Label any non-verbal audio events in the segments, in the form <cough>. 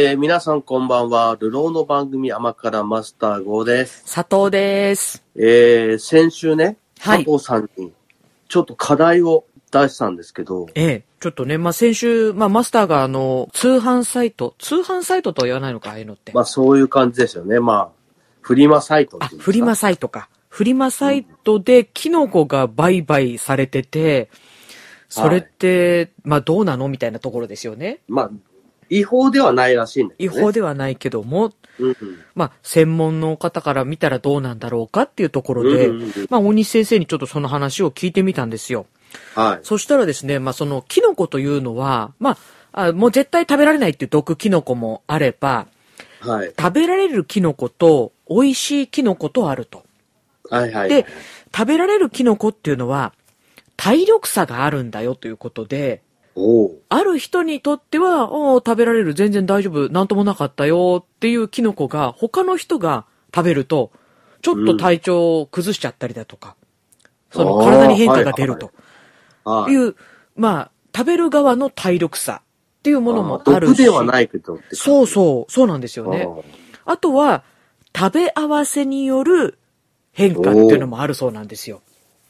えー、皆さんこんばんは。流浪の番組甘辛マスター号です。佐藤です。えー、先週ね、はい佐藤さんにちょっと課題を出したんですけど、ええ。ちょっとね、まあ、先週、まあ、マスターがあの、通販サイト、通販サイトとは言わないのか、ああいうのって。まあそういう感じですよね。まあ、フリマサイトあフリマサイトか。フリマサイトでキノコが売買されてて、それって、まあ、どうなのみたいなところですよね。まあ、違法ではないらしいんだけ違ど、ね。法ではないけども、うんうん。まあ、専門の方から見たらどうなんだろうかっていうところで、うんうんうんまあ、大西先生にちょっとその話を聞いてみたんですよ。はい。そしたらですね、まあ、そのキノコというのは、まあ、あもう絶対食べられないっていう毒キノコもあれば、はい。食べられるキノコと美味しいキノコとあると。はいはい。で、食べられるキノコっていうのは、体力差があるんだよということで、ある人にとっては、おー食べられる、全然大丈夫、なんともなかったよ。っていうキノコが、他の人が食べると、ちょっと体調を崩しちゃったりだとか、そのあー体に変化が出ると。はい。いう、まあ、食べる側の体力差。っていうものもあるし。毒ではないけどそうそう、そうなんですよね。ああとは、食べ合わせによる変化っていうのもあるそうなんですよ。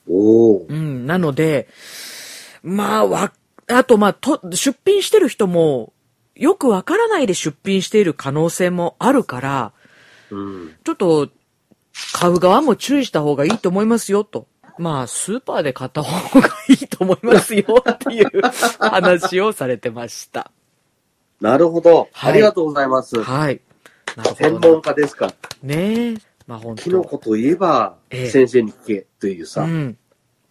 うん。なので、まあ、わ、あと、まあ、と、出品してる人も、よくわからないで出品している可能性もあるから、うん。ちょっと、買う側も注意した方がいいと思いますよ、と。まあ、スーパーで買った方がいいと思いますよ、<laughs> っていう話をされてました。なるほど。はいありがとうございます。はい。なる専ほど門家ですから。ね。ねえ。まあ、本当キノコといえば、ええ先生に聞けというさ。うん。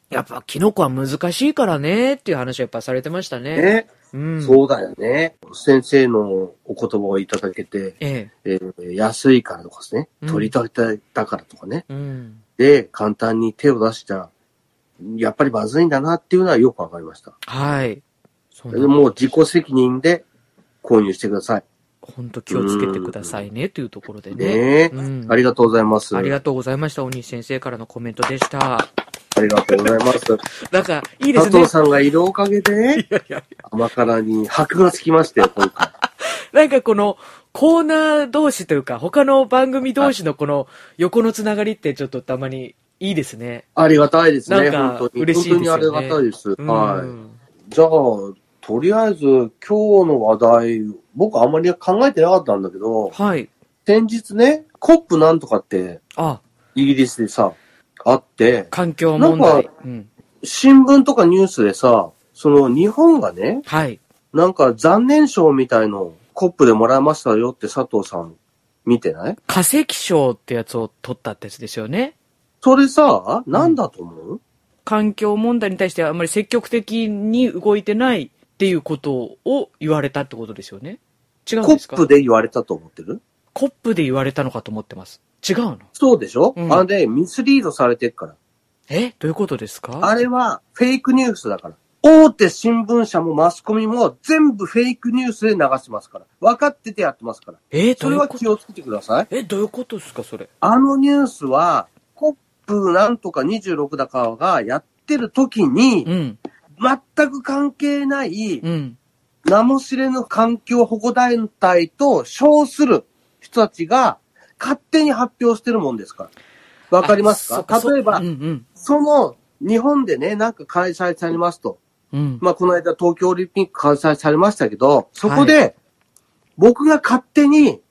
やっぱ、キノコは難しいからね、っていう話はやっぱされてましたね。ね、うん。そうだよね。先生のお言葉をいただけて、ええ。えー安いからとかですねうん。取りたてだからとかね。うん。で、簡単に手を出しちゃ、やっぱりまずいんだなっていうのはよくわかりました。はい。そんな、もう自己責任で購入してください。本当気をつけてくださいね、というところでね。ねえ、うんありがとうございます。ありがとうございました。鬼先生からのコメントでした。ありがとうございます。なんか、いいですね佐藤。さんがいるおかげでね、いやいや甘辛に箔がつきましたよ、今回。<laughs> なんかこの、コーナー同士というか、他の番組同士のこの横のつながりってちょっとたまにいいですね。ありがたいですね、なんか。嬉しいですよね本当にありがたいです。うんはい。じゃあ、とりあえず今日の話題、僕あんまり考えてなかったんだけど、はい。先日ね、コップなんとかってあ、イギリスでさ、あって、環境問題なんか。うん。新聞とかニュースでさ、その日本がね、はい。なんか残念賞みたいのコップでもらいましたよって佐藤さん見てない？化石賞ってやつを取ったってやつですよね。それさ、なんだと思う、環境問題に対してあんまり積極的に動いてないっていうことを言われたってことですよね。違うんコですかップで言われたと思ってるコップで言われたのかと思ってます。違うの？そうでしょ、うんあれ、ミスリードされてるから。え？どういうことですか？あれはフェイクニュースだから。大手新聞社もマスコミも全部フェイクニュースで流してますから。分かっててやってますから。えどそうれいうこと？は気をつけてください。え、どういうことですかそれ？あのニュースは、コップなんとか26だかがやってる時に、うん。全く関係ない、うん。名も知れぬ環境保護団体と称する人たちが勝手に発表してるもんですから。わかりますあか例えばそうう、んその日本でね、なんか開催されますと。うん。うん。まあ、この間東京オリンピック開催されましたけど、そこで、僕が勝手に、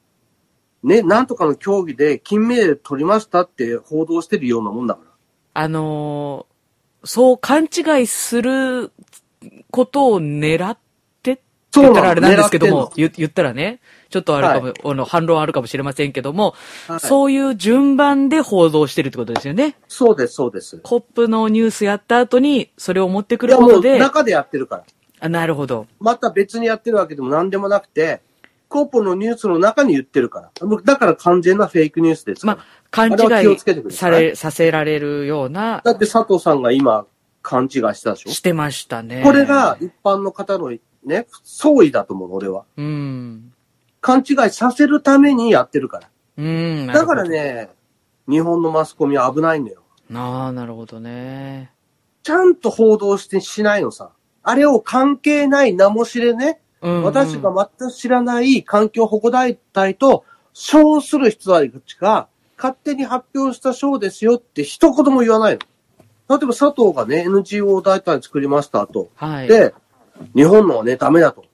ね、なんとかの競技で金メダル取りましたって報道してるようなもんだから。あのーそう勘違いすることを狙ってって言ったらあれなんですけども、言言ったらね、ちょっとあれかも、あの、反論あるかもしれませんけども、はいそういう順番で報道してるってことですよね。そうです、そうです。コップのニュースやった後に、それを持ってくることで、中でやってるから。あなるほど。また別にやってるわけでも何でもなくて、コップのニュースの中に言ってるから。だから完全なフェイクニュースです。まあ、勘違つけてくださいいされ、させられるような、だって佐藤さんが今勘違いしたでしょ？してましたね。これが、一般の方のね、総意だと思うの、俺は。うん。勘違いさせるためにやってるから。うん。だから。ね、日本のマスコミは危ないんだよ。ああ、なるほどね。ちゃんと報道してしないのさ。あれを関係ない名も知れね、うんうん私が全く知らない環境保護団体と、賞する人たちが勝手に発表した賞ですよって一言も言わないの。例えば佐藤がね、NGO 団体作りましたと。はい。で、日本のはね、ダメだと。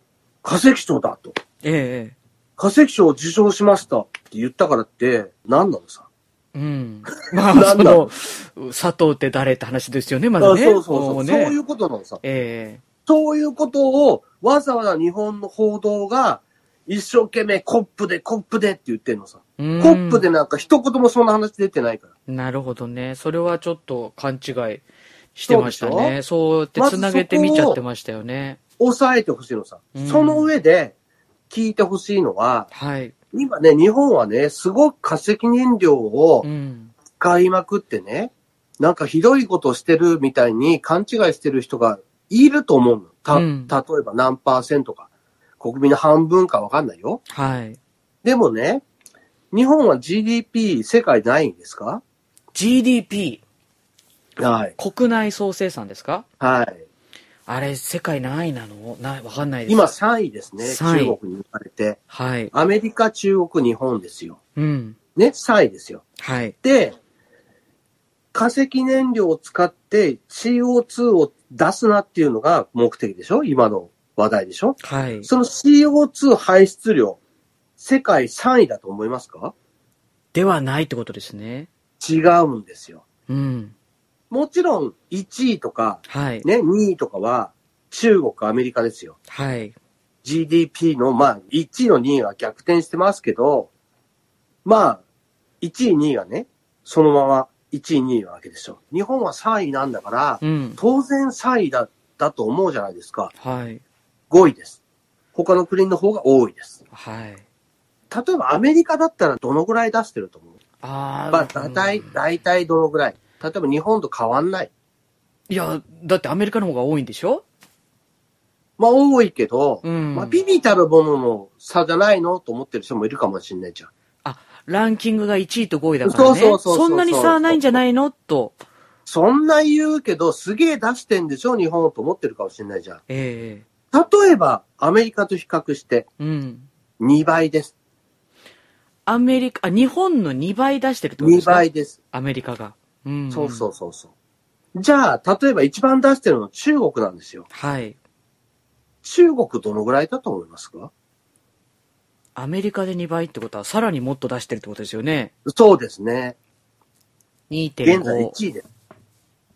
化石賞だと。ええ化石賞を受賞しましたって言ったからって、何なのさ。うん。<laughs> まあ、その、佐藤って誰って話ですよね、まずね。あそうそうそう。もねそういうことなのさ。えそういうことをわざわざ日本の報道が一生懸命コップでコップでって言ってんのさ。コップでなんか一言もそんな話出てないから。なるほどね。それはちょっと勘違いしてましたね。そうやって繋げて見ちゃってましたよね。抑えてほしいのさうん。その上で聞いてほしいのは、はい。今ね、日本はね、すごく化石燃料をうん。使いまくってね、なんかひどいことしてるみたいに勘違いしてる人がいると思うの。た、うん例えば何パーセントか。国民の半分かわかんないよ。はい。でもね、日本は GDP 世界ないんですか？GDP、はい。国内総生産ですか？はい。あれ、世界何位なの？な、わかんないです。今3位ですね。3位中国に抜かれて。はい。アメリカ、中国、日本ですよ。うん。ね、3位ですよ。はい。で、化石燃料を使って CO2 を出すなっていうのが目的でしょ？今の話題でしょ？はい。その CO2 排出量、世界3位だと思いますか？ではないってことですね。違うんですよ。うん。もちろん1位とか、はい。ね、2位とかは中国、アメリカですよ。はい。GDP の、まあ、1位の2位は逆転してますけど、まあ、1位、2位がね、そのまま1位、2位なわけでしょ。日本は3位なんだから、うん。当然3位だ、だと思うじゃないですか。はい。5位です。他の国の方が多いです。はい。例えばアメリカだったらどのぐらい出してると思う？あまあ、だいたい、だいたいどのぐらい？例えば日本と変わんない。いや、だってアメリカの方が多いんでしょ？まあ、多いけど、うんまあ、ビビたるものの差じゃないのと思ってる人もいるかもしれないじゃん。あ、ランキングが1位と5位だからね。そうそうそうそんなに差はないんじゃないの？と。そんな言うけど、すげえ出してんでしょ日本と思ってるかもしれないじゃん。え例えば、アメリカと比較してえうん。2倍です。アメリカ、あ、日本の2倍出してるってことで2すか？倍です。アメリカが。うん。そうそうそうそう。じゃあ、例えば一番出してるの中国なんですよ。はい。中国どのぐらいだと思いますか？アメリカで2倍ってことは、さらにもっと出してるってことですよね。そうですね。現在2.5。1位です。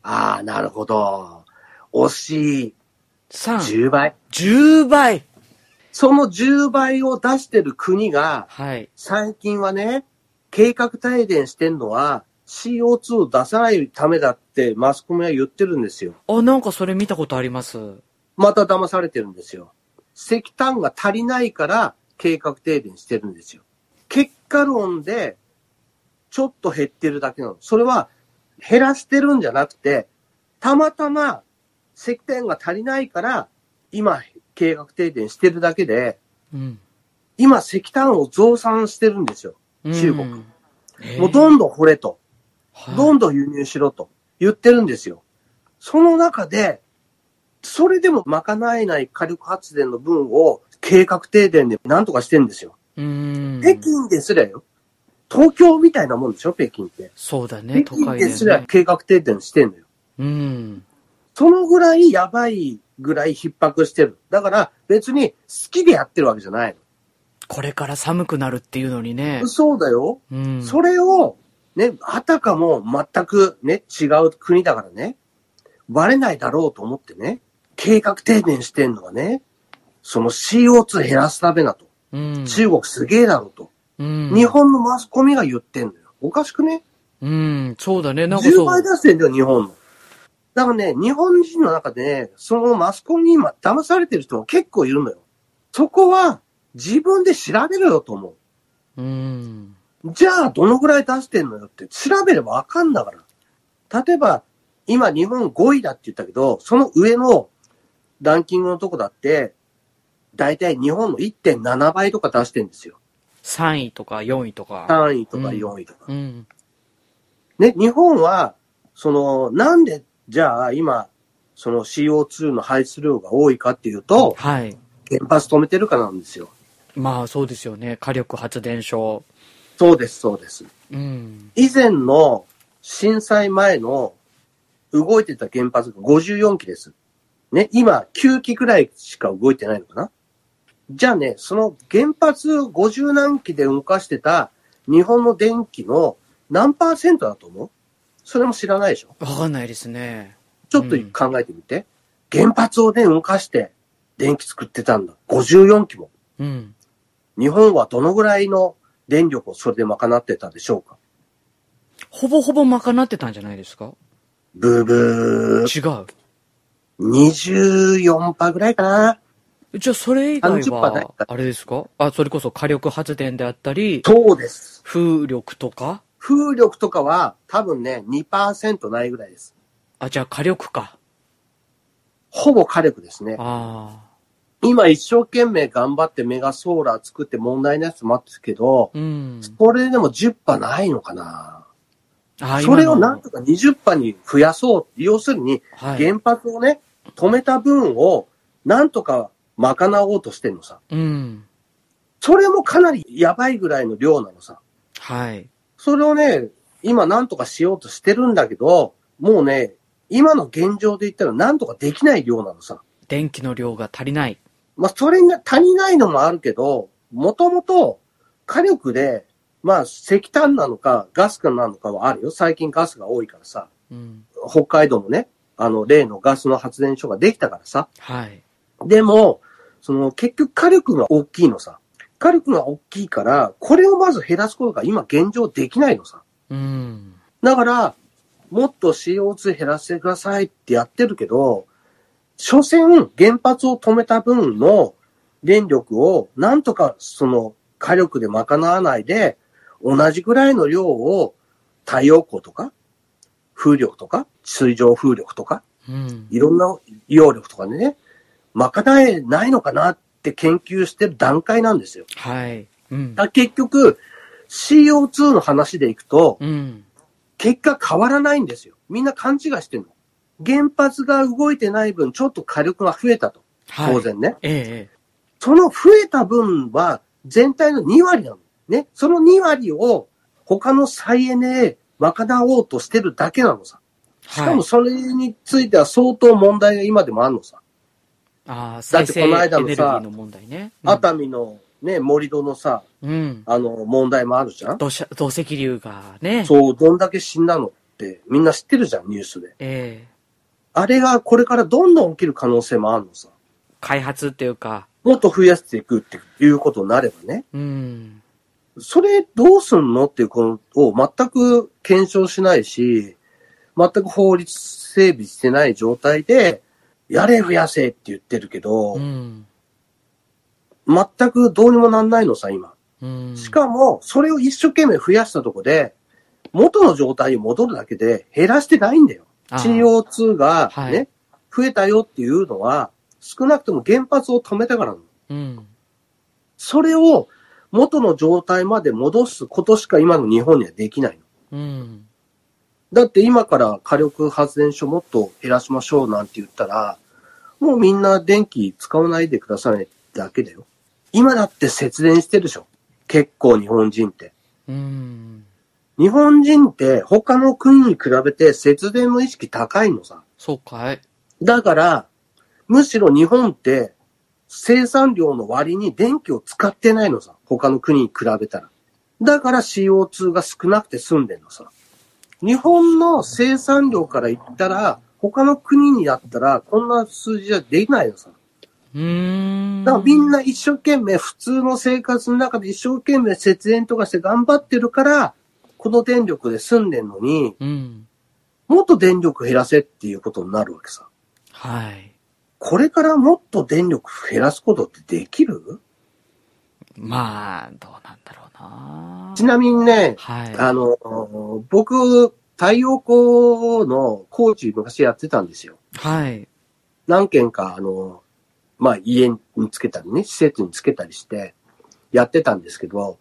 ああ、なるほど。惜しい。3。10倍。10倍その10倍を出してる国が、はい。最近はね、計画停電してんのは CO2 を出さないためだってマスコミは言ってるんですよ。あ、なんかそれ見たことあります？また騙されてるんですよ。石炭が足りないから計画停電してるんですよ。結果論でちょっと減ってるだけなの。それは減らしてるんじゃなくて、たまたま石炭が足りないから今計画停電してるだけで、うん。今石炭を増産してるんですよ。中国うん。ええもうどんどん掘れと。はいどんどん輸入しろと言ってるんですよ。その中で、それでも賄えない火力発電の分を計画停電で何とかしてんですよ。うん。北京ですらよ。東京みたいなもんでしょ？北京って。そうだね、北都会ででらね。計画停電してんのよ。うん。そのぐらいやばいぐらい逼迫してる。だから別に好きでやってるわけじゃないこれから寒くなるっていうのにねの。。そうだよ。うん。それを、ね、あたかも全くね、違う国だからね、バレないだろうと思ってね、計画停電してんのはね、その CO2 減らすためだと。うん。中国すげえだろうと。うん。日本のマスコミが言ってんのよ。おかしくね？うん、そうだね、なんか ?10 そう倍。出してんだよ、日本の。だからね、日本人の中でね、そのマスコミに今騙されてる人も結構いるのよ。そこは自分で調べろよと思う。うん。じゃあ、どのぐらい出してんのよって調べればわかんだから。例えば、今日本5位だって言ったけど、その上のランキングのとこだって、だいたい日本の1.7倍とか出してんですよ。3位とか4位とか。3位とかうん4位とか。うん。ね、日本は、その、なんで、じゃあ今、その CO2 の排出量が多いかっていうと、はい。原発止めてるかなんですよ。まあそうですよね。火力発電所。そうです、そうです。うん。以前の震災前の動いてた原発が54基です。ね、今9基くらいしか動いてないのかな？じゃあね、その原発50何基で動かしてた日本の電気の何パーセントだと思う？それも知らないでしょ？わかんないですね。ちょっと考えてみて。原発をね、動かして電気作ってたんだ。54基も。うん。日本はどのぐらいの電力をそれで賄ってたでしょうか？ほぼほぼ賄ってたんじゃないですか？ブーブー。違う。24%ぐらいかな。じゃあそれ以外30%ないは、あれですか？あ、それこそ火力発電であったり、そうです。風力とか？風力とかは多分ね、2%ないぐらいです。あ、じゃあ火力か。ほぼ火力ですね。あ今一生懸命頑張ってメガソーラー作って問題なやつもあってるけど、あ。うん。これでも10%ないのかな。あそれをなん今とか20%に増やそう。要するに、のはい。原発をね、止めた分をなんとか賄おうとしてんのさ。うん。それもかなりやばいぐらいの量なのさ。はい。それをね、今なんとかしようとしてるんだけど、もうね、今の現状で言ったらなんとかできない量なのさ。電気の量が足りない。まあ、それが足りないのもあるけど、もともと火力で、まあ、石炭なのかガスかなのかはあるよ。最近ガスが多いからさ。うん。北海道もね、あの、例のガスの発電所ができたからさ。はい。でも、その、結局火力が大きいのさ。火力が大きいから、これをまず減らすことが今現状できないのさ。うん。だから、もっと CO2 減らしてくださいってやってるけど、所詮原発を止めた分の電力をなんとかその火力で賄わないで、同じぐらいの量を太陽光とか、風力とか、水上風力とか、うん。いろんな揚力とかでね、賄えないのかなって研究してる段階なんですよ。はい。うん。だ結局、CO2 の話でいくと、うん。結果変わらないんですよ。みんな勘違いしてるの。原発が動いてない分、ちょっと火力が増えたと。はい。当。然ね。ええ。その増えた分は、全体の2割なの。ね。その2割を他の再エネへ賄おうとしてるだけなのさ。しかもそれについては相当問題が今でもあるのさ。ああ、だってこの間のさーの問題ね。熱海のね、盛り土のさ、うん。あの、問題もあるじゃん土砂、土石流がね。そう、どんだけ死んだのってみんな知ってるじゃん、ニュースで。ええ。あれがこれからどんどん起きる可能性もあるのさ。開発っていうか、もっと増やしていくっていうことになればね。うん。それどうすんのっていうことを全く検証しないし、全く法律整備してない状態で、やれ増やせって言ってるけど、うん。全くどうにもなんないのさ、今。うん。しかも、それを一生懸命増やしたとこで、元の状態に戻るだけで減らしてないんだよ。ああ CO2 がはいね、増えたよっていうのは、少なくとも原発を止めたからなの。うん。それを元の状態まで戻すことしか今の日本にはできないの。うん。だって今から火力発電所もっと減らしましょうなんて言ったら、もうみんな電気使わないでくださいだけだよ。今だって節電してるでしょ。結構日本人って。うん。日本人って他の国に比べて節電の意識高いのさ。そうかい。だから、むしろ日本って生産量の割に電気を使ってないのさ。他の国に比べたら。だから CO2 が少なくて済んでんのさ。日本の生産量から言ったら、他の国にやったら、こんな数字じゃできないのさ。うーん。だからみんな一生懸命、普通の生活の中で一生懸命節電とかして頑張ってるから、この電力で済んでんのに、うん。もっと電力減らせっていうことになるわけさ。はい。これからもっと電力減らすことってできる？まあ、どうなんだろうな。ちなみにね、はい。あの、僕、太陽光のコーチ昔やってたんですよ。はい。何件か、あの、まあ、家につけたりね、施設につけたりして、やってたんですけど、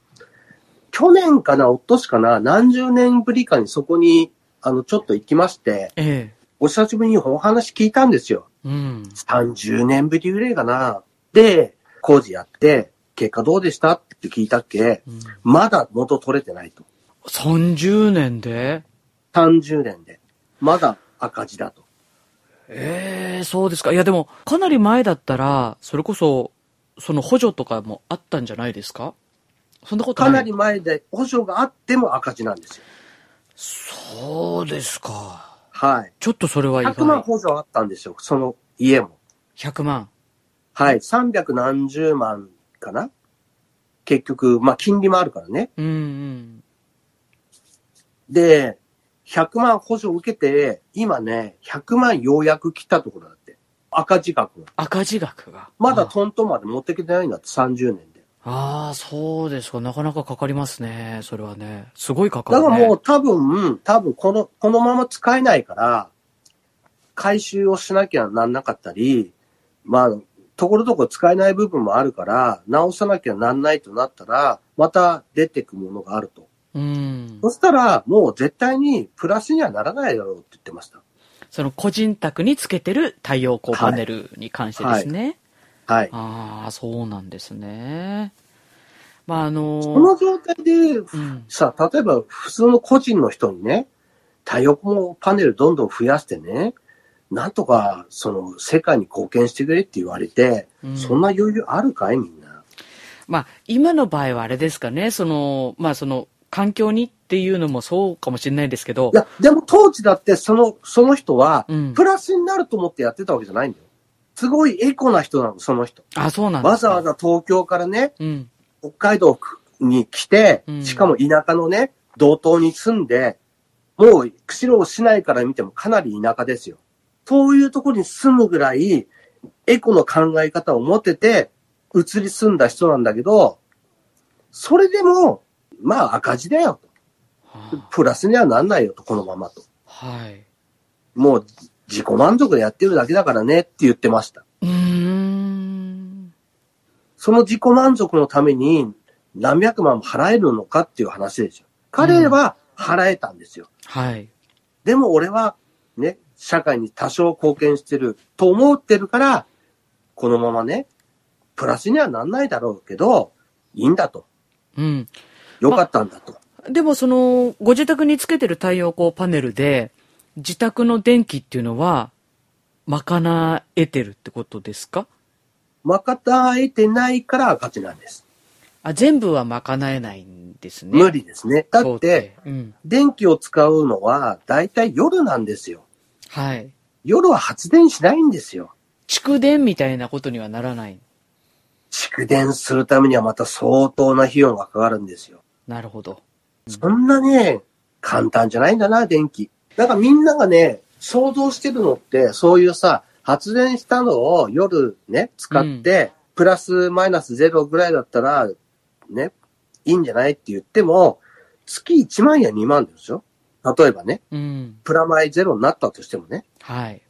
去年かな、おとしかな、何十年ぶりかにそこに、あの、ちょっと行きまして、ええ。お久しぶりにお話聞いたんですよ。うん。30年ぶりぐらいかな。で、工事やって、結果どうでしたって聞いたっけ、うんまだ元取れてないと。30年で？30年で。まだ赤字だと。ええそうですか。いやでも、かなり前だったら、それこそ、その補助とかもあったんじゃないですか？そんなことかなり前で補助があっても赤字なんですよ。そうですか。はい。ちょっとそれは意100万外。補助あったんですよ。その家も。100万。はい。300何十万かな結局、まあ金利もあるからね。うんうん。で、100万補助を受けて、今ね、100万ようやく来たところだって。赤字額が。赤字額が。まだあトントンまで持ってきてないんだって、30年で。あー、そうですか。なかなかかかりますね。それはね。すごいかかる、ね。だからもう多分、多分この、このまま使えないから、回収をしなきゃなんなかったり、まあ、ところどころ使えない部分もあるから、直さなきゃなんないとなったら、また出てくものがあると。うん。そしたら、もう絶対にプラスにはならないだろうって言ってました。その個人宅につけてる太陽光パネルに関してですね。はい。ああ、そうなんですね。まあ、あのこの状態で、うん。さ、例えば普通の個人の人にね、太陽光パネルどんどん増やしてね、なんとか、その、世界に貢献してくれって言われて、うんそんな余裕あるかい？みんな。まあ、今の場合はあれですかね、その、まあ、その、環境にっていうのもそうかもしれないですけどい、や、でも当時だってその、その人はうん、プラスになると思ってやってたわけじゃないんだよ。すごいエコな人なの、その人。あ、そうなん。わざわざ東京からね、うん。北海道に来てう、んしかも田舎のね、道東に住んで、もう、釧路市内から見てもかなり田舎ですよ。そういうところに住むぐらい、エコの考え方を持ってて、移り住んだ人なんだけど、それでも、まあ赤字だよと。はプラスにはなんないよと、このままと。あはい。もう自己満足でやってるだけだからねって言ってました。うーん。その自己満足のために何百万も払えるのかっていう話ですよ。彼は払えたんですよ。はい。でも俺はね、社会に多少貢献してると思ってるから、このままね、プラスにはなんないだろうけど、いいんだと。うん。よかったんだと。でもその、ご自宅につけてる太陽光パネルで、自宅の電気っていうのは、賄えてるってことですか？まかたえてないから赤字なんです。あ、全部は賄えないんですね。無理ですね。だって、、うん。電気を使うのは大体夜なんですよ。はい。夜は発電しないんですよ。蓄電みたいなことにはならない。蓄電するためにはまた相当な費用がかかるんですよ。なるほど。そんなね、簡単じゃないんだな、電気。だからみんながね、想像してるのって、そういうさ、発電したのを夜ね、使って、プラスマイナスゼロぐらいだったら、ね、いいんじゃないって言っても、月1万や2万ですよ。例えばね、うん。プラマイゼロになったとしてもね、はい。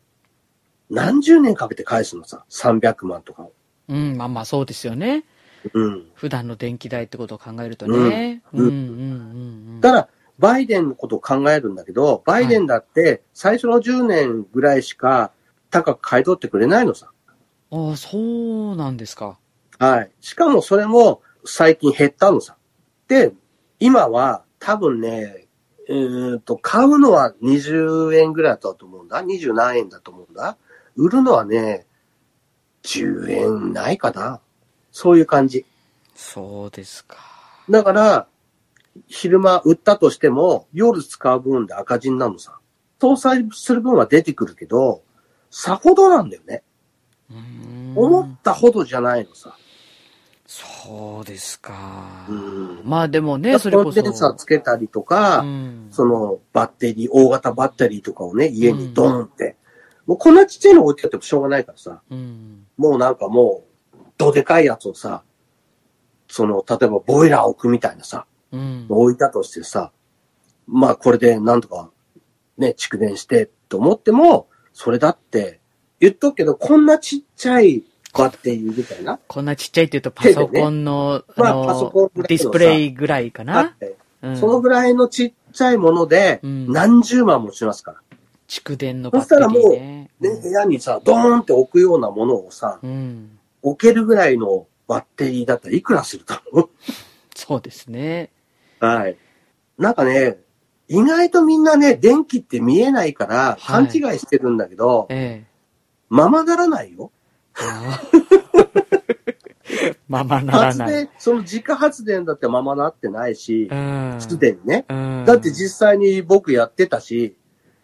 何十年かけて返すのさ、300万とかを。うん、まあまあそうですよね。うん。普段の電気代ってことを考えるとね。う、うんんうん、うん、うん。だから、バイデンのことを考えるんだけど、バイデンだって最初の10年ぐらいしか高く買い取ってくれないのさ。ああ、そうなんですか。はい。しかもそれも最近減ったのさ。で、今は多分ね、えーと、買うのは20円ぐらいだったと思うんだ。20何円だと思うんだ。売るのはね、10円ないかな。そういう感じ。そうですか。だから、昼間売ったとしても、夜使う分で赤字になるのさ。搭載する分は出てくるけど、さほどなんだよね。思ったほどじゃないのさ。そうですか。うんまあでもね、それこそ。コンデンサーつけたりとか、うんそのバッテリー、大型バッテリーとかをね、家にドーンって。もうこんなちっちゃいの置いてあってもしょうがないからさ。うん。もうなんかもう、どでかいやつをさ、その、例えばボイラー置くみたいなさ、うん。置いたとしてさ、まあこれでなんとかね、蓄電してと思っても、それだって、言っとくけど、こんなちっちゃいバッテリーみたいな、こんなちっちゃいって言うとパソコンの、まあパソコンディスプレイぐらいかあなそのぐらいのちっちゃいもので、うん何十万もしますから。蓄電のバッテリーね。で、部屋にさ、ドーンって置くようなものをさ、うん。置けるぐらいのバッテリーだったらいくらすると思う？<laughs> そうですね。はい。なんかね、意外とみんなね、電気って見えないから勘違いしてるんだけど、ええ。ままならないよ。<laughs> ままならない。発電、その自家発電だってままなってないしう、ん。すでにね。うん。だって実際に僕やってたし、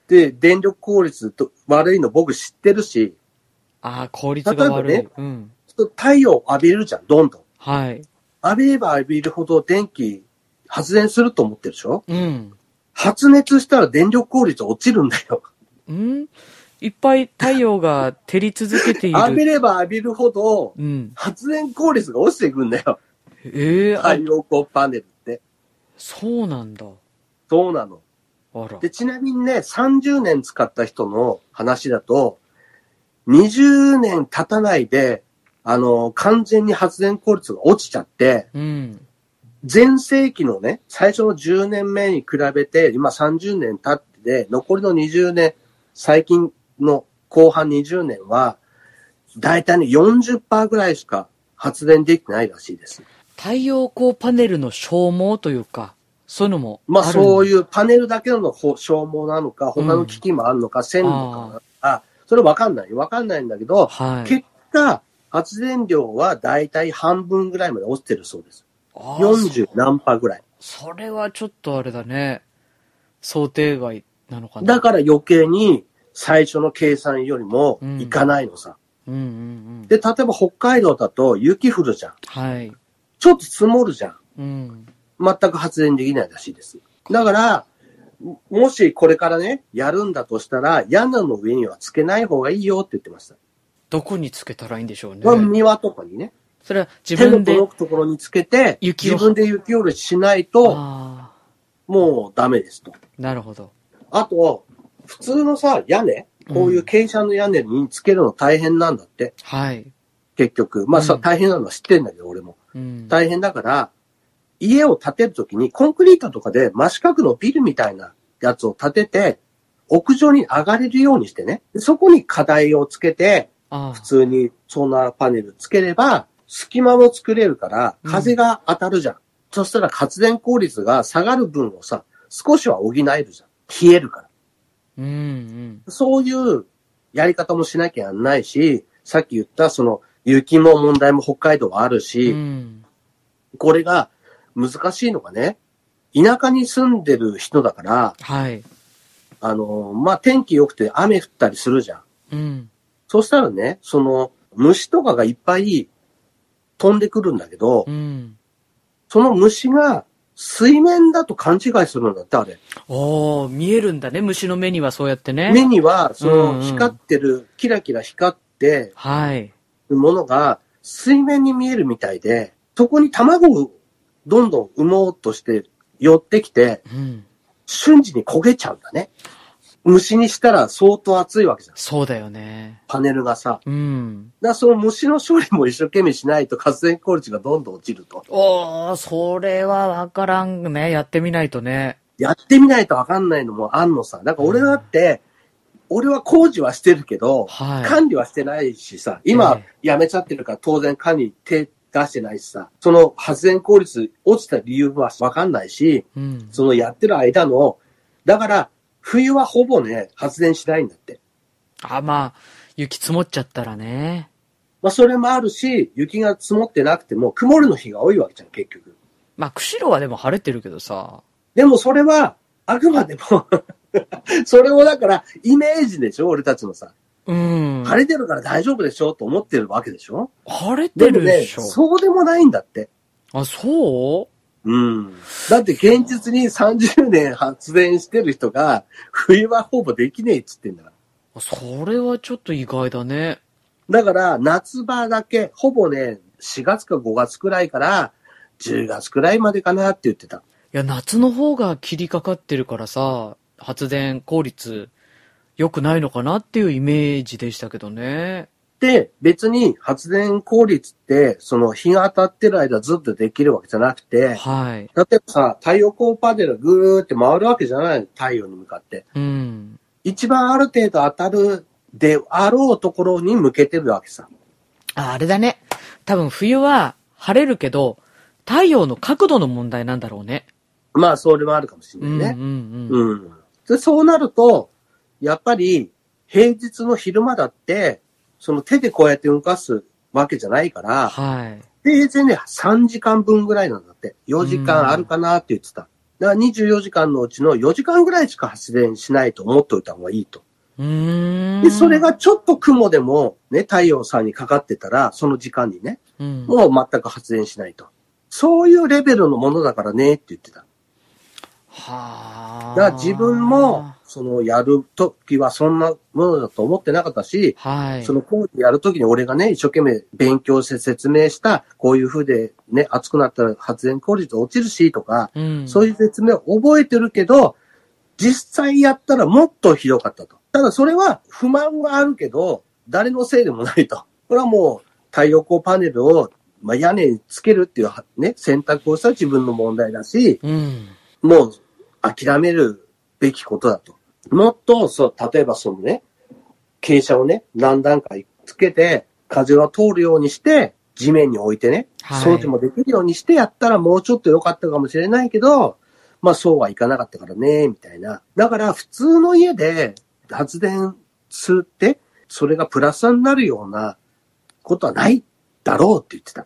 で、電力効率と悪いの僕知ってるし、ああ、効率が悪い。例えうん。太陽浴びるじゃん、どんどん。はい。浴びれば浴びるほど電気発電すると思ってるでしょ？うん。発熱したら電力効率落ちるんだよ。うん？いっぱい太陽が照り続けている。浴びれば浴びるほどうん。発電効率が落ちていくんだよ。ええあ太、陽光パネルって。そうなんだ。そうなの。あら。で、ちなみにね、30年使った人の話だと、20年経たないで、あの、完全に発電効率が落ちちゃって、うん。前世紀のね、最初の10年目に比べて、今30年経ってて、残りの20年、最近の後半20年は、だいたいね、40%ぐらいしか発電できてないらしいです。太陽光パネルの消耗というか、そういうのもまあるそういうパネルだけのほ消耗なのか、他の機器もあるのか、線路かなのか、それわかんない。わかんないんだけど、はい。結果、発電量はだいたい半分ぐらいまで落ちてるそうです。あー40何パーぐらい。そそれはちょっとあれだね。想定外なのかな。だから余計に最初の計算よりもいかないのさ。うんうんうん。で、例えば北海道だと雪降るじゃん。はい。ちょっと積もるじゃん。うん。全く発電できないらしいです。だから、ももしこれからね、やるんだとしたら、屋根の上にはつけない方がいいよって言ってました。どこにつけたらいいんでしょうね。まあ庭とかにね。それは自手の分で。届くところにつけて、雪を自分で雪下ろししないと、あもうダメですと。あ、なるほど。あと、普通のさ、屋根こういう傾斜の屋根につけるの大変なんだって、はい。結局。まあさ、うん大変なのは知ってんだけど、俺も。うん。大変だから、家を建てるときにコンクリートとかで真四角のビルみたいなやつを建てて、屋上に上がれるようにしてね。でそこに課題をつけて、あ普通にソーナーパネルつければ、隙間も作れるから、風が当たるじゃん。そしたら発電効率が下がる分をさ、少しは補えるじゃん。冷えるから。あ。うんうん。そういうやり方もしなきゃないし、さっき言ったその雪も問題も北海道はあるし、うん。これが難しいのがね、田舎に住んでる人だから、はい。あの、まあ、天気良くて雨降ったりするじゃん。うん。そしたらね、その虫とかがいっぱい飛んでくるんだけど、うん。その虫が水面だと勘違いするんだって、あれ。おー、見えるんだね。虫の目にはそうやってね。目には、そうんうんの光ってる、キラキラ光ってはい。るものが水面に見えるみたいで、そこに卵をどんどん産もうとして寄ってきて、うん。瞬時に焦げちゃうんだね。虫にしたら相当熱いわけじゃん。そうだよね。パネルがさ。うん。だその虫の処理も一生懸命しないと発電効率がどんどん落ちると。おー、それはわからんね。やってみないとね。やってみないとわかんないのもあんのさ。だから俺だって、俺は工事はしてるけど、はい。管理はしてないしさ、今えやめちゃってるから当然管理手出してないしさ、その発電効率落ちた理由はわかんないし、うん。そのやってる間の、だから冬はほぼね、発電しないんだって。あ、まあ、雪積もっちゃったらね。まあそれもあるし、雪が積もってなくても曇りの日が多いわけじゃん、結局。まあ、釧路はでも晴れてるけどさ。でもそれは、あくまでも <laughs> それもだから、イメージでしょ俺たちのさ。うん。晴れてるから大丈夫でしょと思ってるわけでしょ晴れてるでしょ。そうでもないんだって。あ、そう？うん。だって現実に30年発電してる人が、冬はほぼできねえっつってんだから。あそれはちょっと意外だね。だから、夏場だけ、ほぼね、4月か5月くらいから、10月くらいまでかなって言ってた。いや、夏の方が切りかかってるからさ、発電効率良くないのかなっていうイメージでしたけどね。で、別に発電効率って、その日が当たってる間ずっとできるわけじゃなくて、はい。例えばさ、太陽光パネルがぐーって回るわけじゃない太陽に向かって。うん。一番ある程度当たるであろうところに向けてるわけさ。あ、あれだね。多分冬は晴れるけど、太陽の角度の問題なんだろうね。まあ、それもあるかもしれうんないね。うんうん。うん。で、そうなると、やっぱり、平日の昼間だって、その手でこうやって動かすわけじゃないから、はい。平然ね、3時間分ぐらいなんだって。4時間あるかなって言ってた。だから24時間のうちの4時間ぐらいしか発電しないと思っておいた方がいいと。うーん。で、それ、がちょっと雲でもね、太陽さんにかかってたら、その時間にね、うん、もう全く発電しないと。そういうレベルのものだからねって言ってた。はあ。だから自分も、そのやるときはそんなものだと思ってなかったし、はい。その工事やるときに俺がね、一生懸命勉強して説明した、こういう風でね、熱くなったら発電効率落ちるしとか、うん、そういう説明を覚えてるけど、実際やったらもっとひどかったと。ただそれは不満はあるけど、誰のせいでもないと。これはもう太陽光パネルを、まあ、屋根につけるっていうね、選択をした自分の問題だし、うん。もう諦めるべきことだと。もっと、そう、例えばそのね、傾斜をね、何段階つけて、風が通るようにして、地面に置いてね、はい掃除もできるようにしてやったらもうちょっと良かったかもしれないけど、まあそうはいかなかったからね、みたいな。だから普通の家で発電するって、それがプラスになるようなことはないだろうって言ってた。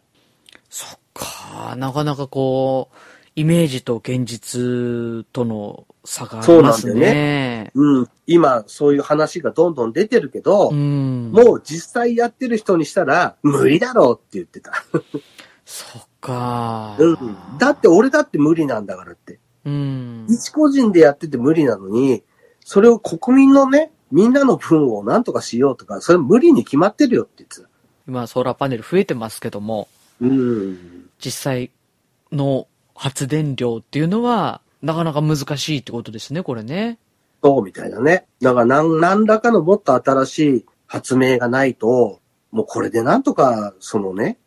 そっか。なかなかこう、イメージと現実との差がありますそうなんだね。うん。今、そういう話がどんどん出てるけど、うん。もう実際やってる人にしたら、無理だろうって言ってた。そっか。うん。だって俺だって無理なんだからって。うん。一個人でやってて無理なのに、それを国民のね、みんなの分を何とかしようとか、それ無理に決まってるよって言ってた。今、ソーラーパネル増えてますけども、うん。実際の発電量っていうのは、なかなか難しいってことですね、これね。そうみたいなね。だから何何らかのもっと新しい発明がないと、もうこれでなんとか、そのね、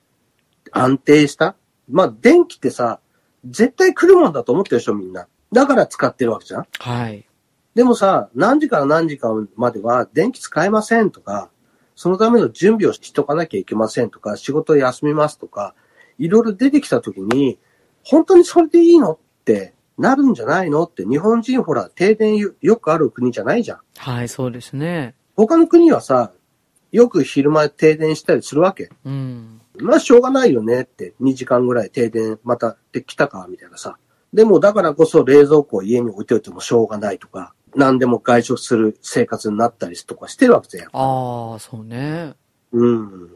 安定した。まあ、電気ってさ、絶対来るもんだと思ってるでしょ、みんな。だから使ってるわけじゃんはい。でもさ、何時から何時間までは電気使えませんとか、そのための準備をしとかなきゃいけませんとか、仕事を休みますとか、いろいろ出てきたときに、本当にそれでいいのってなるんじゃないのって、日本人ほら、停電よよくある国じゃないじゃん。はい、そうですね。他の国はさ、よく昼間停電したりするわけ。うん。まあ、しょうがないよねって、2時間ぐらい停電またできたか、みたいなさ。でも、だからこそ冷蔵庫を家に置いておいてもしょうがないとか、何でも外食する生活になったりとかしてるわけじゃん。ああ、そうね。うん。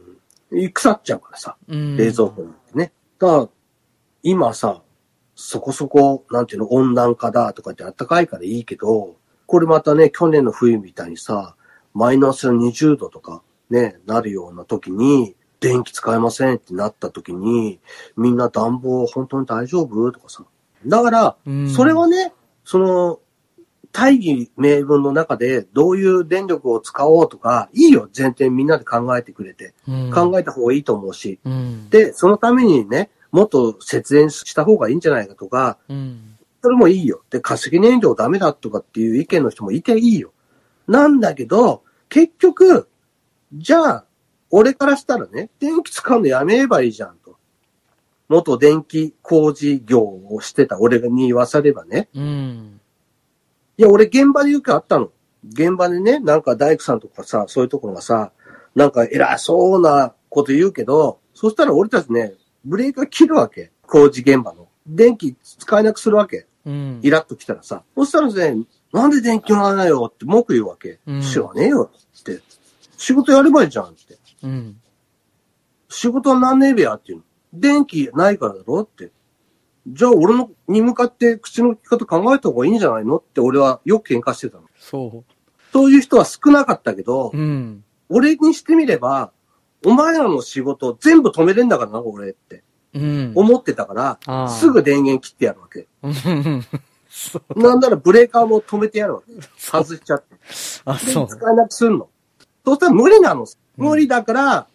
腐っちゃうからさ、うん。冷蔵庫なんてね。だから、今さ、そこそこ、なんていうの、温暖化だとかって暖かいからいいけど、これまたね、去年の冬みたいにさ、マイナス20度とかね、なるような時に、電気使えませんってなった時に、みんな暖房本当に大丈夫とかさ。だから、うんそれはね、その、大義名分の中でどういう電力を使おうとか、いいよ、前提みんなで考えてくれて。うん、考えた方がいいと思うし。うん。で、そのためにね、もっと節電した方がいいんじゃないかとか、うん。それもいいよ。で、化石燃料ダメだとかっていう意見の人もいていいよ。なんだけど、結局、じゃあ、俺からしたらね、電気使うのやめればいいじゃんと。元電気工事業をしてた俺に言わさればね。うん。いや、俺現場でよくあったの。現場でね、なんか大工さんとかさ、そういうところがさ、なんか偉そうなこと言うけど、そしたら俺たちね、ブレーカー切るわけ。工事現場の。電気使えなくするわけ。うん。イラッと来たらさ。そしたらね、なんで電気乗らないよって文句言うわけ。うん知らねえよって。仕事やればいいじゃんって。うん。仕事はなんねえべやっていうの。電気ないからだろって。じゃあ俺のに向かって口の利き方考えた方がいいんじゃないのって俺はよく喧嘩してたの。そそういう人は少なかったけど、う。うん。俺にしてみれば、お前らの仕事全部止めれんだからな、俺って。うん。思ってたから、すぐ電源切ってやるわけ。<laughs> なんならブレーカーも止めてやるわけ。外しちゃって。あ、そう。使えなくすんの。そしたら無理なの。うん無理だから、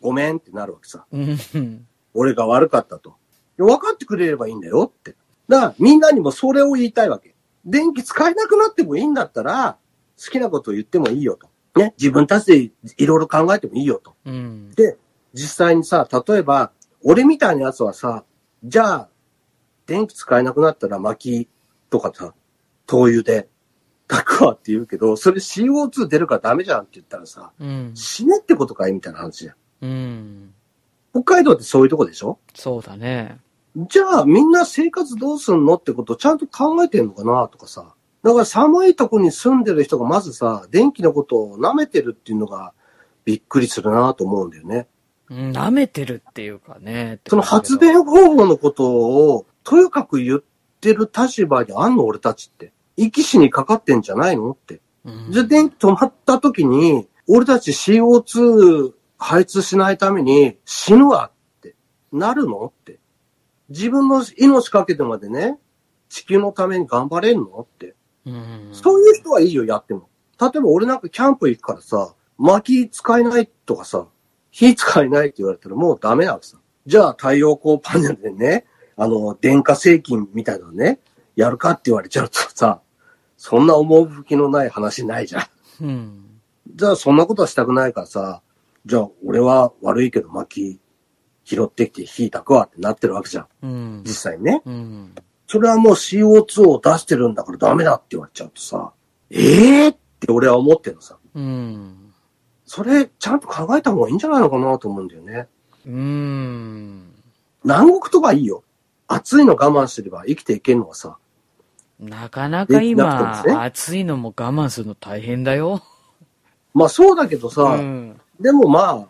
ごめんってなるわけさ。うん。俺が悪かったと。分かってくれればいいんだよって。だから、みんなにもそれを言いたいわけ。電気使えなくなってもいいんだったら、好きなことを言ってもいいよと。ね。自分たちでいろいろ考えてもいいよと。うん。で、実際にさ、例えば、俺みたいなやつはさ、じゃあ、電気使えなくなったら薪とかさ、灯油で炊くわって言うけど、それ CO2 出るからダメじゃんって言ったらさ、うん。死ねってことかいみたいな話じゃん。うん。北海道ってそういうとこでしょ？そうだね。じゃあみんな生活どうすんのってことをちゃんと考えてんのかなとかさ。だから寒いとこに住んでる人がまずさ、電気のことを舐めてるっていうのがびっくりするなと思うんだよね。うん舐めてるっていうかね。その発電方法のことをとにかく言ってる立場にあんの俺たちって。生き死にかかってんじゃないのって。うんじゃあ電気止まった時に、俺たち CO2 排出しないために死ぬわってなるのって。自分の命かけてまでね、地球のために頑張れんのって。うん。そういう人はいいよ、やっても。例えば俺なんかキャンプ行くからさ、薪使えないとかさ、火使えないって言われたらもうダメなわけさ。じゃあ太陽光パネルでね、あの、電化製品みたいなのね、やるかって言われちゃうとさ、そんな趣のない話ないじゃん。うん。じゃあそんなことはしたくないからさ、じゃあ俺は悪いけど薪拾ってきて火焚くわってなってるわけじゃん。うん。実際ね。うん。それはもう CO2 を出してるんだからダメだって言われちゃうとさ、ええー、って俺は思ってるのさ。うん。それちゃんと考えた方がいいんじゃないのかなと思うんだよね。うん。南国とかいいよ。暑いの我慢すれば生きていけるのはさ。なかなかで今ね、暑いのも我慢するの大変だよ。まあそうだけどさ、うん。でもまあ、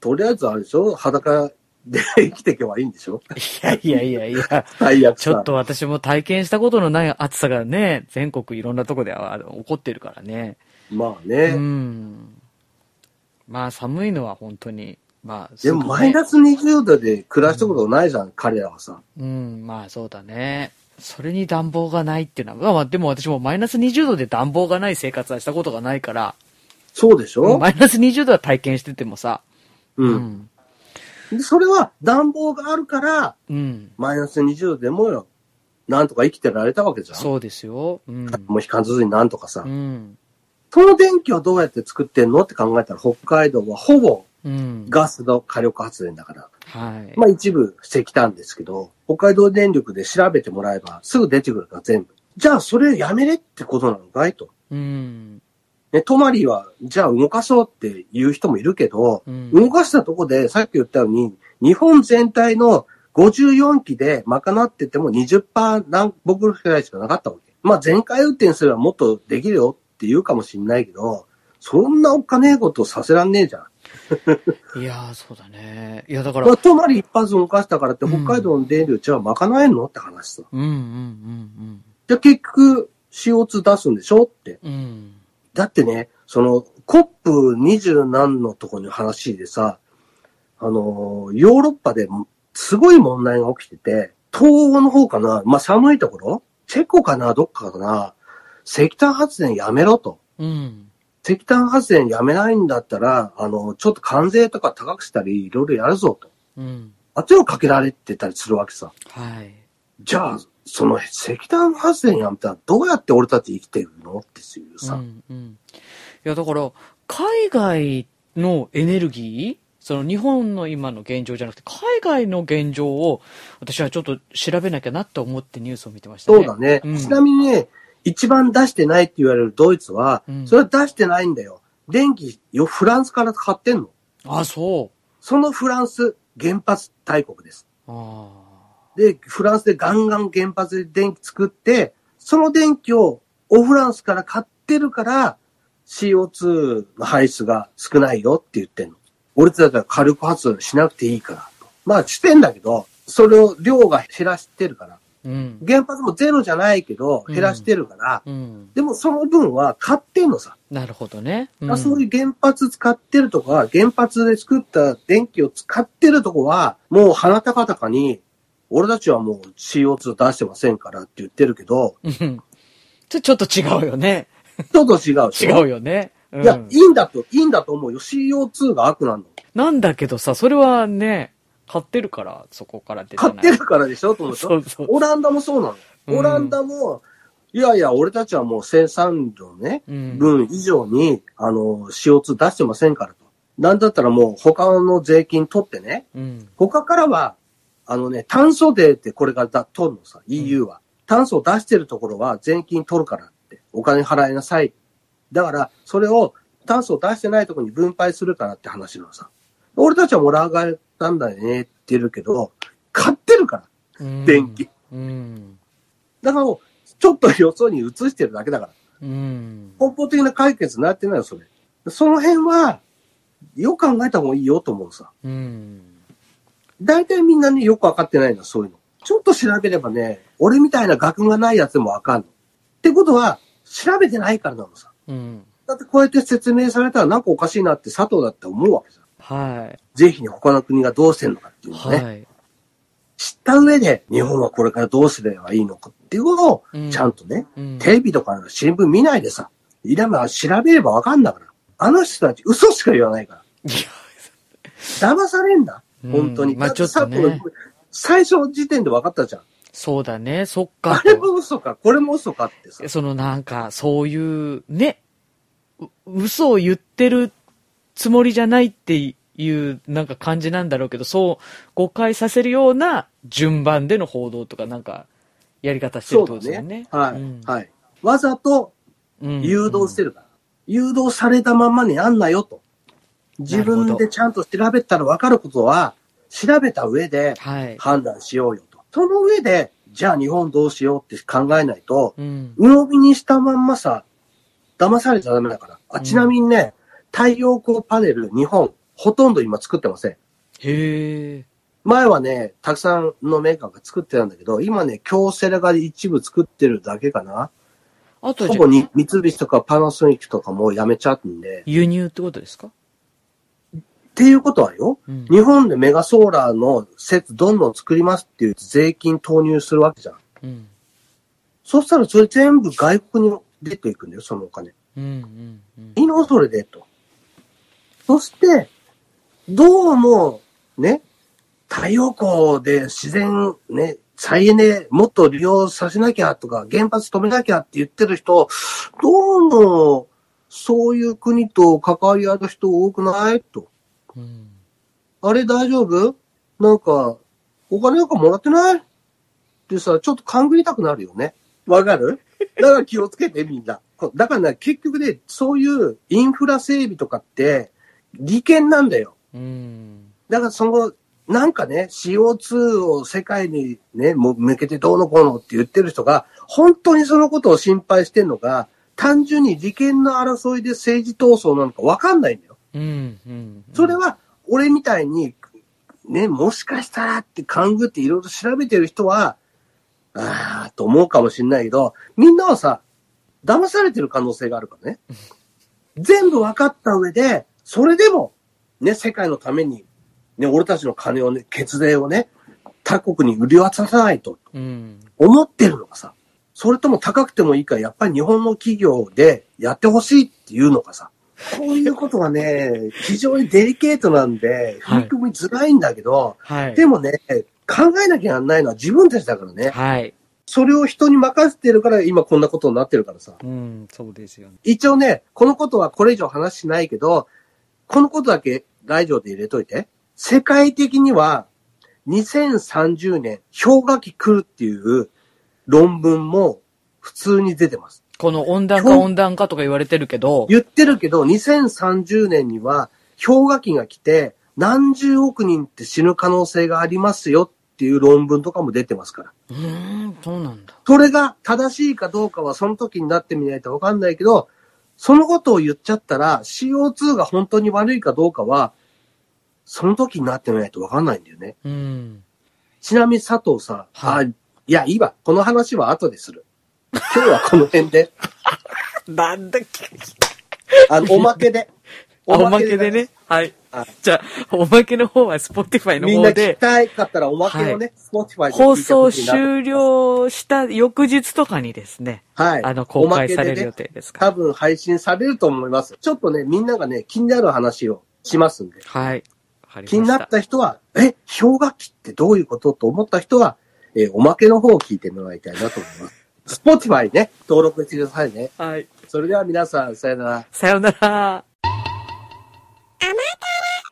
とりあえずあれでしょ？裸で生きていけばいいんでしょ？<laughs> いやいやいやいや。最悪さ。ちょっと私も体験したことのない暑さがね、全国いろんなとこでは起こってるからね。うまあね。ん。まあ寒いのは本当に、まあ、でもマイナス20度で暮らしたことないじゃん、彼らはさ。うん、まあそうだね。それに暖房がないっていうのは、まあでも私もマイナス20度で暖房がない生活はしたことがないから、そうでしょ、マイナス20度は体験しててもさ、うん、うん。でそれは暖房があるから、うん。マイナス20度でもよ、なんとか生きてられたわけじゃん。そうですよ。うん。もう引かずになんとかさ。うん。その電気はどうやって作ってんのって考えたら、北海道はほぼうん。ガスの火力発電だから。はい。まあ一部石炭ですけど、北海道電力で調べてもらえばすぐ出てくるから全部。じゃあそれやめれってことなのかいと。うん。ね、泊まりは、じゃあ動かそうって言う人もいるけど、うん動かしたとこで、さっき言ったように、日本全体の54機で賄ってても20%何僕くらいしかなかったわけ。まあ全回運転すればもっとできるよって言うかもしんないけど、そんなおっかねえことさせらんねえじゃん。<laughs> いやー、そうだね。いや、だから、まあ、泊まり一発動かしたからってうん北海道の電力じゃあ賄えんのって話さ。うんうんうんじゃあ結局 CO2 出すんでしょって。うん。うん。だってね、その COP20 何のとこの話でさ、あのー、ヨーロッパですごい問題が起きてて、東欧の方かな、まあ、寒いところチェコかなどっかかな石炭発電やめろと。うん。石炭発電やめないんだったら、あの、ちょっと関税とか高くしたり、いろいろやるぞと。うん。あっちをかけられてたりするわけさ。はい。じゃあ、その石炭発電やめたらどうやって俺たち生きてるのっていうさ。うんうん。いや、だから、海外のエネルギーその日本の今の現状じゃなくて、海外の現状を、私はちょっと調べなきゃなと思ってニュースを見てましたね。そうだね。うんちなみにね、一番出してないって言われるドイツは、うんそれは出してないんだよ。電気よ、フランスから買ってんの。あ、そそのフランス、原発大国です。う。あで、フランスでガンガン原発で電気作って、その電気をオフランスから買ってるから、CO2 の排出が少ないよって言ってんの。俺たちは火力発電しなくていいからと。まあしてんだけど、それを量が減らしてるから。あ。うん。原発もゼロじゃないけど、減らしてるから、うん。でもその分は買ってんのさ。なるほどね。あそういう原発使ってるとか、原発で作った電気を使ってるとこは、もう鼻高々に、俺たちはもう CO2 出してませんからって言ってるけど、うん。ちょっと違うよね。ちょっと違う違うよね。うんいや、いいんだと、いいんだと思うよ。CO2 が悪なの。なんだけどさ、それはね、買ってるから、そこから出て。買ってるからでしょと思そうそう。オランダもそうなうんの。オランダも、いやいや、俺たちはもう生産量ね、うん。分以上に、あの、CO2 出してませんからと。なんだったらもう他の税金取ってね、うん。他からは、あのね、炭素税ってこれがだ取るのさ、EU は。炭素を出してるところは税金取るからって、お金払いなさい。だから、それを炭素を出してないところに分配するからって話なのさ。俺たちはもらう側なんだよねって言ってるけど、買ってるから、うん電気。うん。だからもう、ちょっとよそに移してるだけだから。うん。根本的な解決になってないよ、それ。その辺は、よく考えた方がいいよと思うさ。うん。大体みんなね、よくわかってないんだ、そういうの。ちょっと調べればね、俺みたいな学がないやつでもわかんの。ってことは、調べてないからなのさ。うん。だってこうやって説明されたらなんかおかしいなって佐藤だって思うわけさ。はぜひに他の国がどうしてんのかっていい。うのをね。はい。知った上で、日本はこれからどうすればいいのかっていうのをうん、ちゃんとね、うんテレビとか新聞見ないでさ、いれば調べればわかんだから。あの人たち嘘しか言わないから。いや騙されんだ。本当に。うんまあちょっとね最初の時点で分かったじゃん。そうだね、そっかあ。れも嘘か、これも嘘かってさ。そのなんか、そういう、ね、う嘘を言ってるつもりじゃないっていう、なんか感じなんだろうけど、そう誤解させるような順番での報道とか、なんか、やり方してるってことですよね。はい、うんはい。わざとうん誘導してるから。誘導されたままにあんなよと。自分でちゃんと調べたら分かることは、調べた上ではい。判断しようよと。その上で、じゃあ日本どうしようって考えないと、うん。鵜呑みにしたまんまさ、騙されちゃダメだから。あ、ちなみにね、太陽光パネル、日本、ほとんど今作ってません。へえ。前はね、たくさんのメーカーが作ってたんだけど、今ね、京セラが一部作ってるだけかな。あとほぼに三菱とかパナソニックとかもうやめちゃうんで。輸入ってことですか？っていうことはよ、うん日本でメガソーラーの説どんどん作りますっていう税金投入するわけじゃん。うん。そしたらそれ全部外国に出ていくんだよ、そのお金。うんうんうん。いいの？それで、と。そして、どうも、ね、太陽光で自然、ね、再エネもっと利用させなきゃとか、原発止めなきゃって言ってる人、どうも、そういう国と関わりある人多くない？と。うんあれ大丈夫？なんか、お金なんかもらってない？ってさ、ちょっと勘ぐりたくなるよね。わかる？だから気をつけてみんな。こだからね、結局ね、そういうインフラ整備とかって、利権なんだよ。うん。だからその、なんかね、CO2 を世界にね、もう向けてどうのこうのって言ってる人が、本当にそのことを心配してんのか、単純に利権の争いで政治闘争なのかわかんないんだよ。うんうん。それは、俺みたいに、ね、もしかしたらって勘ぐっていろいろ調べてる人は、ああ、と思うかもしれないけど、みんなはさ、騙されてる可能性があるからね。<laughs> 全部分かった上で、それでも、ね、世界のために、ね、俺たちの金をね、血税をね、他国に売り渡さないとうん。思ってるのかさ、それとも高くてもいいから、やっぱり日本の企業でやってほしいっていうのかさ、こういうことはね、非常にデリケートなんで、はい踏み込みづらいんだけど、はい。でもね、考えなきゃなんないのは自分たちだからね。はい。それを人に任せてるから今こんなことになってるからさ。うん、そうですよね。一応ね、このことはこれ以上話しないけど、このことだけラジオで入れといて。世界的には2030年氷河期来るっていう論文も普通に出てます。この温暖化温暖化とか言われてるけど、言ってるけど、2030年には氷河期が来て何十億人って死ぬ可能性がありますよっていう論文とかも出てますから。うーん、そうなんだ。それが正しいかどうかはその時になってみないとわかんないけど、そのことを言っちゃったら CO2 が本当に悪いかどうかは、その時になってみないとわかんないんだよね。うん。ちなみに佐藤さん、はいあ、いや、いいわ。この話は後でする。今日はこの辺で、なんだっけあの、おまけで。おまけでね。はいはい。じゃあ、おまけの方は Spotify のみんな聞き方で、たいかったらおまけをね、 Spotify で放送終了した翌日とかにですね、はい。あの、公開される予定ですから。多分配信されると思います。ちょっとね、みんながね、気になる話をしますんで。はい。気になった人は、え、氷河期ってどういうことと思った人は、えーおまけの方を聞いてもらいたいなと思います。Spotify ね、登録してくださいね。はい。それでは皆さん、さよなら。さよなら。